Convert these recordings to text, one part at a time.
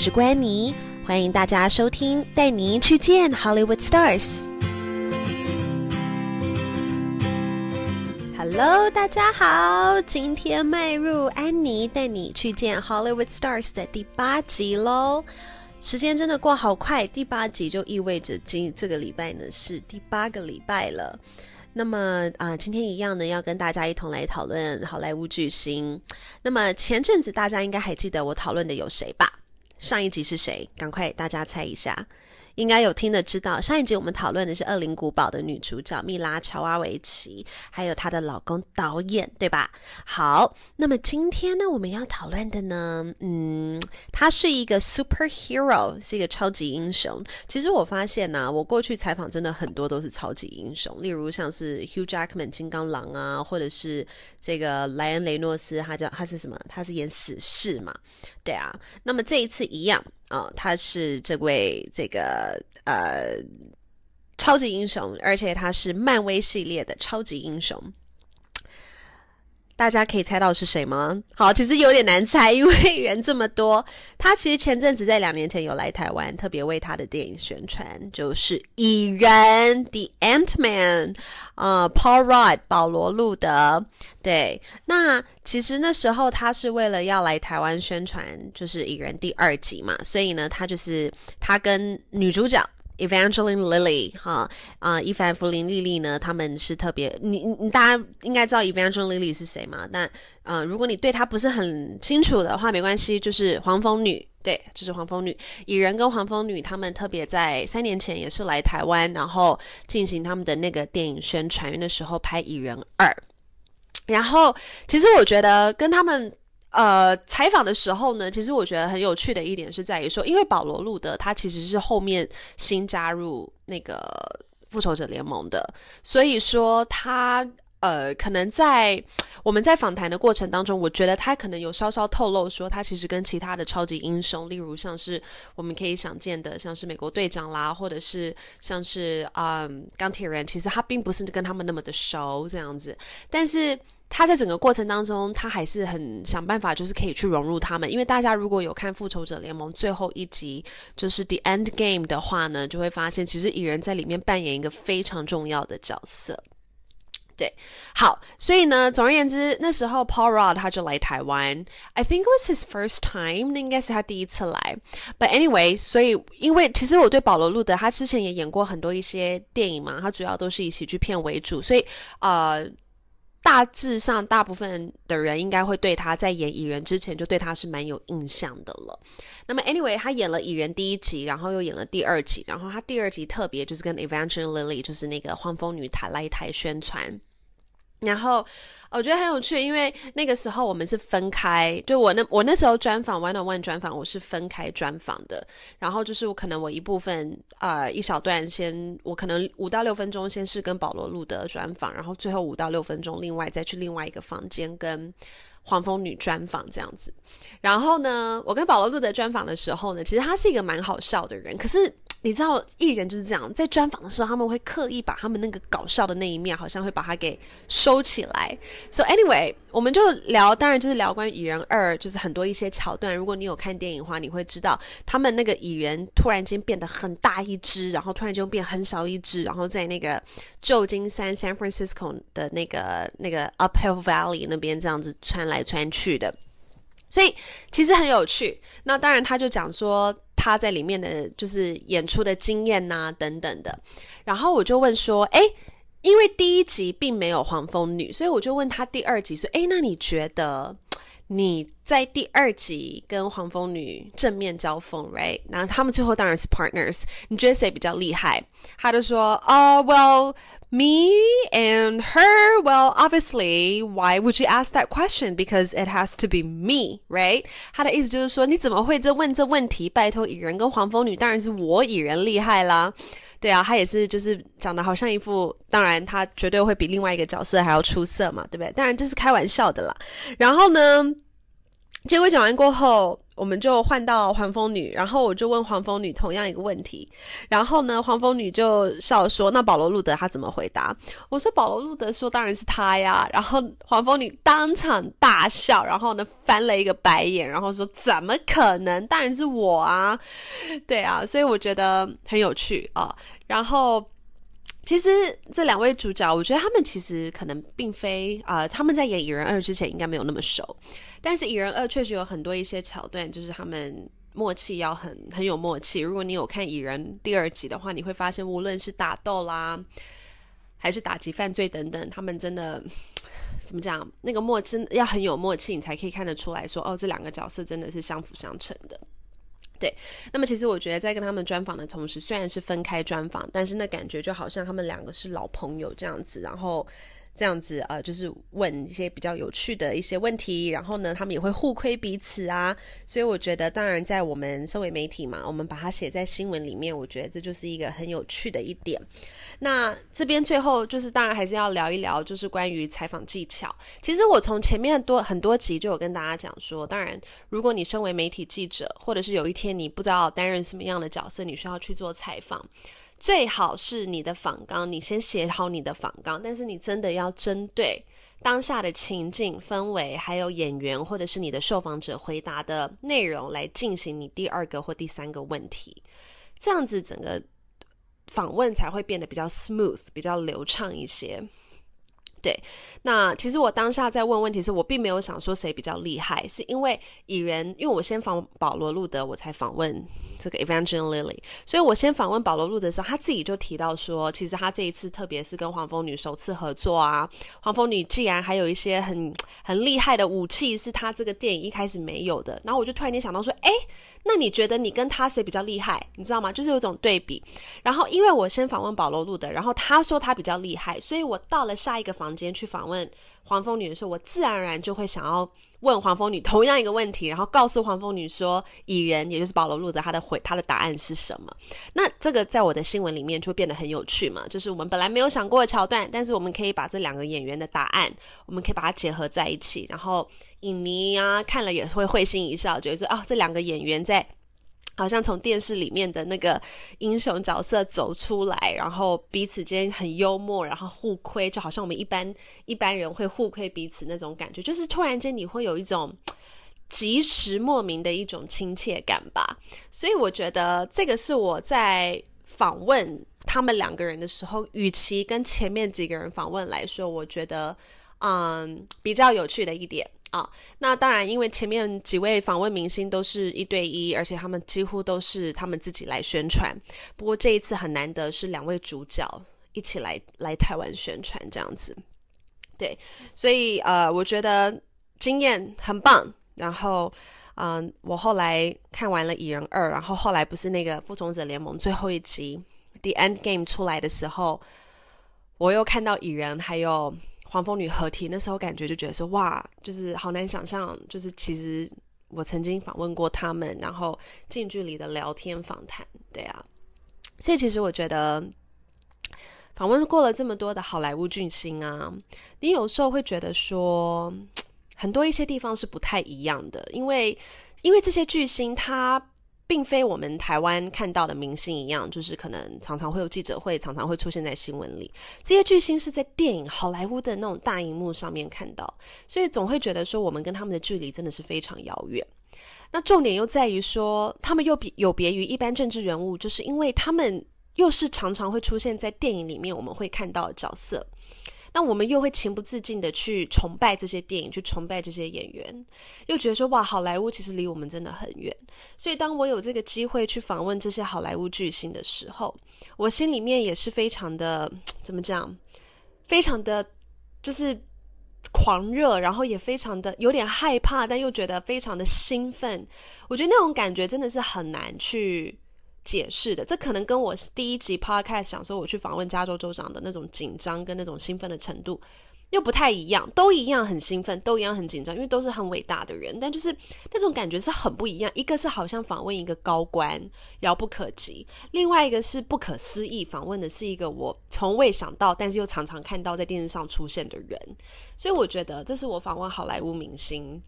是关妮，欢迎大家收听，带您去见 Hollywood Stars。Hello，大家好，今天迈入安妮带你去见 Hollywood Stars 的第八集喽。时间真的过好快，第八集就意味着今这个礼拜呢是第八个礼拜了。那么啊，今天一样呢，要跟大家一同来讨论好莱坞巨星。那么前阵子大家应该还记得我讨论的有谁吧？上一集是谁？赶快大家猜一下。应该有听的知道，上一集我们讨论的是《恶灵古堡》的女主角蜜拉乔瓦维奇，还有她的老公导演，对吧？好，那么今天呢，我们要讨论的呢，嗯，他是一个 superhero，是一个超级英雄。其实我发现呢，我过去采访真的很多都是超级英雄，例如像是 Hugh Jackman 金刚狼啊，或者是这个莱恩雷诺斯，他叫他是什么？他是演死侍嘛？对啊。那么这一次一样。啊，他是这位这个呃超级英雄，而且他是漫威系列的超级英雄。大家可以猜到是谁吗？好，其实有点难猜，因为人这么多。他其实前阵子在两年前有来台湾，特别为他的电影宣传，就是蚁人 The Ant Man 啊，Paul Rudd 保罗路德。对，那其实那时候他是为了要来台湾宣传，就是蚁人第二集嘛，所以呢，他就是他跟女主角。Evangeline Lily，哈啊，伊凡弗林莉莉呢？他们是特别，你你大家应该知道 Evangeline Lily 是谁嘛？但呃，如果你对她不是很清楚的话，没关系，就是黄蜂女，对，就是黄蜂女。蚁人跟黄蜂女他们特别在三年前也是来台湾，然后进行他们的那个电影宣传，的时候拍蚁人二。然后其实我觉得跟他们。呃，采访的时候呢，其实我觉得很有趣的一点是在于说，因为保罗·路德他其实是后面新加入那个复仇者联盟的，所以说他呃，可能在我们在访谈的过程当中，我觉得他可能有稍稍透露说，他其实跟其他的超级英雄，例如像是我们可以想见的，像是美国队长啦，或者是像是嗯钢铁人，其实他并不是跟他们那么的熟这样子，但是。他在整个过程当中，他还是很想办法，就是可以去融入他们。因为大家如果有看《复仇者联盟》最后一集，就是《The End Game》的话呢，就会发现其实蚁人在里面扮演一个非常重要的角色。对，好，所以呢，总而言之，那时候 Paul Rudd 他就来台湾，I think it was his first time，那应该是他第一次来。But anyway，所以因为其实我对保罗路德他之前也演过很多一些电影嘛，他主要都是以喜剧片为主，所以呃。大致上，大部分的人应该会对他在演蚁人之前就对他是蛮有印象的了。那么，anyway，他演了蚁人第一集，然后又演了第二集，然后他第二集特别就是跟 Evangeline Lilly，就是那个黄蜂女塔拉一台宣传。然后我觉得很有趣，因为那个时候我们是分开，就我那我那时候专访 One on One 专访，我是分开专访的。然后就是我可能我一部分啊一小段先，我可能五到六分钟先是跟保罗路德专访，然后最后五到六分钟另外再去另外一个房间跟黄蜂女专访这样子。然后呢，我跟保罗路德专访的时候呢，其实他是一个蛮好笑的人，可是。你知道艺人就是这样，在专访的时候，他们会刻意把他们那个搞笑的那一面，好像会把它给收起来。So anyway，我们就聊，当然就是聊关于蚁人二，就是很多一些桥段。如果你有看电影的话，你会知道他们那个蚁人突然间变得很大一只，然后突然间变很小一只，然后在那个旧金山 San Francisco 的那个那个 Uphill Valley 那边这样子穿来穿去的。所以其实很有趣。那当然，他就讲说他在里面的就是演出的经验呐等等的。然后我就问说，哎，因为第一集并没有黄蜂女，所以我就问他第二集说，哎，那你觉得你在第二集跟黄蜂女正面交锋，right？然后他们最后当然是 partners，你觉得谁比较厉害？他就说，哦，well。Me and her? Well, obviously, why would you ask that question? Because it has to be me, right? 他的意思就是说，你怎么会这问这问题？拜托，蚁人跟黄蜂女当然是我蚁人厉害啦。对啊，他也是，就是长得好像一副，当然他绝对会比另外一个角色还要出色嘛，对不对？当然这是开玩笑的啦。然后呢，结果讲完过后。我们就换到黄蜂女，然后我就问黄蜂女同样一个问题，然后呢，黄蜂女就笑说：“那保罗路德他怎么回答？”我说：“保罗路德说当然是他呀。”然后黄蜂女当场大笑，然后呢翻了一个白眼，然后说：“怎么可能？当然是我啊！”对啊，所以我觉得很有趣啊。然后。其实这两位主角，我觉得他们其实可能并非啊，他们在演《蚁人二》之前应该没有那么熟，但是《蚁人二》确实有很多一些桥段，就是他们默契要很很有默契。如果你有看《蚁人》第二集的话，你会发现无论是打斗啦，还是打击犯罪等等，他们真的 怎么讲，那个默契要很有默契，你才可以看得出来说，哦，这两个角色真的是相辅相成的。对，那么其实我觉得在跟他们专访的同时，虽然是分开专访，但是那感觉就好像他们两个是老朋友这样子，然后。这样子呃，就是问一些比较有趣的一些问题，然后呢，他们也会互亏彼此啊。所以我觉得，当然在我们身为媒体嘛，我们把它写在新闻里面，我觉得这就是一个很有趣的一点。那这边最后就是，当然还是要聊一聊，就是关于采访技巧。其实我从前面多很多集就有跟大家讲说，当然如果你身为媒体记者，或者是有一天你不知道担任什么样的角色，你需要去做采访。最好是你的访纲，你先写好你的访纲，但是你真的要针对当下的情境氛围，还有演员或者是你的受访者回答的内容来进行你第二个或第三个问题，这样子整个访问才会变得比较 smooth，比较流畅一些。对，那其实我当下在问问题时，我并没有想说谁比较厉害，是因为蚁人，因为我先访保罗路德，我才访问这个 Evangeline Lily 所以我先访问保罗路德的时候，他自己就提到说，其实他这一次特别是跟黄蜂女首次合作啊，黄蜂女既然还有一些很很厉害的武器，是他这个电影一开始没有的，然后我就突然间想到说，哎。那你觉得你跟他谁比较厉害？你知道吗？就是有种对比。然后因为我先访问保罗路德，然后他说他比较厉害，所以我到了下一个访房间去访问黄蜂女的时候，我自然而然就会想要问黄蜂女同样一个问题，然后告诉黄蜂女说蚁人也就是保罗路德他的回他的答案是什么。那这个在我的新闻里面就变得很有趣嘛，就是我们本来没有想过的桥段，但是我们可以把这两个演员的答案，我们可以把它结合在一起，然后。影迷啊，看了也会会心一笑，觉得说啊，这两个演员在好像从电视里面的那个英雄角色走出来，然后彼此间很幽默，然后互亏，就好像我们一般一般人会互亏彼此那种感觉，就是突然间你会有一种及时莫名的一种亲切感吧。所以我觉得这个是我在访问他们两个人的时候，与其跟前面几个人访问来说，我觉得嗯比较有趣的一点。啊，那当然，因为前面几位访问明星都是一对一，而且他们几乎都是他们自己来宣传。不过这一次很难得是两位主角一起来来台湾宣传这样子。对，所以呃，我觉得经验很棒。然后，嗯，我后来看完了《蚁人二》，然后后来不是那个《复仇者联盟》最后一集《The End Game》出来的时候，我又看到蚁人还有。黄蜂女合体那时候感觉就觉得说哇，就是好难想象，就是其实我曾经访问过他们，然后近距离的聊天访谈，对啊，所以其实我觉得访问过了这么多的好莱坞巨星啊，你有时候会觉得说很多一些地方是不太一样的，因为因为这些巨星他。并非我们台湾看到的明星一样，就是可能常常会有记者会，常常会出现在新闻里。这些巨星是在电影好莱坞的那种大荧幕上面看到，所以总会觉得说我们跟他们的距离真的是非常遥远。那重点又在于说，他们又比有别于一般政治人物，就是因为他们又是常常会出现在电影里面我们会看到的角色。那我们又会情不自禁的去崇拜这些电影，去崇拜这些演员，又觉得说哇，好莱坞其实离我们真的很远。所以当我有这个机会去访问这些好莱坞巨星的时候，我心里面也是非常的 怎么讲，非常的就是狂热，然后也非常的有点害怕，但又觉得非常的兴奋。我觉得那种感觉真的是很难去。解释的，这可能跟我第一集 podcast 想说我去访问加州州长的那种紧张跟那种兴奋的程度又不太一样，都一样很兴奋，都一样很紧张，因为都是很伟大的人，但就是那种感觉是很不一样。一个是好像访问一个高官，遥不可及；另外一个是不可思议，访问的是一个我从未想到，但是又常常看到在电视上出现的人。所以我觉得这是我访问好莱坞明星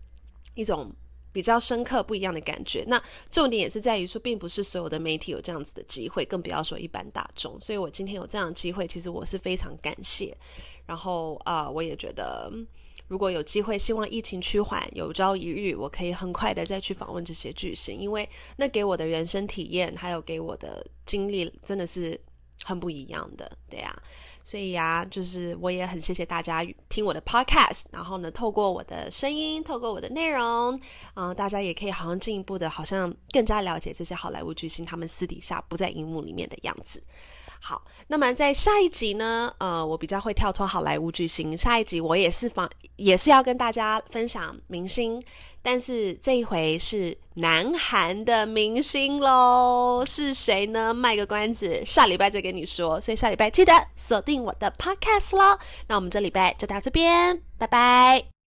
一种比较深刻不一样的感觉。那重点也是在于说，并不是所有的媒体有这样子的机会，更不要说一般大众。所以我今天有这样的机会，其实我是非常感谢。然后啊，我也觉得。如果有机会，希望疫情趋缓，有朝一日我可以很快的再去访问这些巨星，因为那给我的人生体验，还有给我的经历，真的是很不一样的，对呀。所以呀，就是我也很谢谢大家听我的 podcast，然后呢，透过我的声音，透过我的内容，嗯，大家也可以好像进一步的，好像更加了解这些好莱坞巨星他们私底下不在荧幕里面的样子。好，那么在下一集呢，呃，我比较会跳脱好莱坞巨星。下一集我也是访，也是要跟大家分享明星，但是这一回是南韩的明星喽，是谁呢？卖个关子，下礼拜再跟你说。所以下礼拜记得锁定我的 podcast 喽。那我们这礼拜就到这边，拜拜。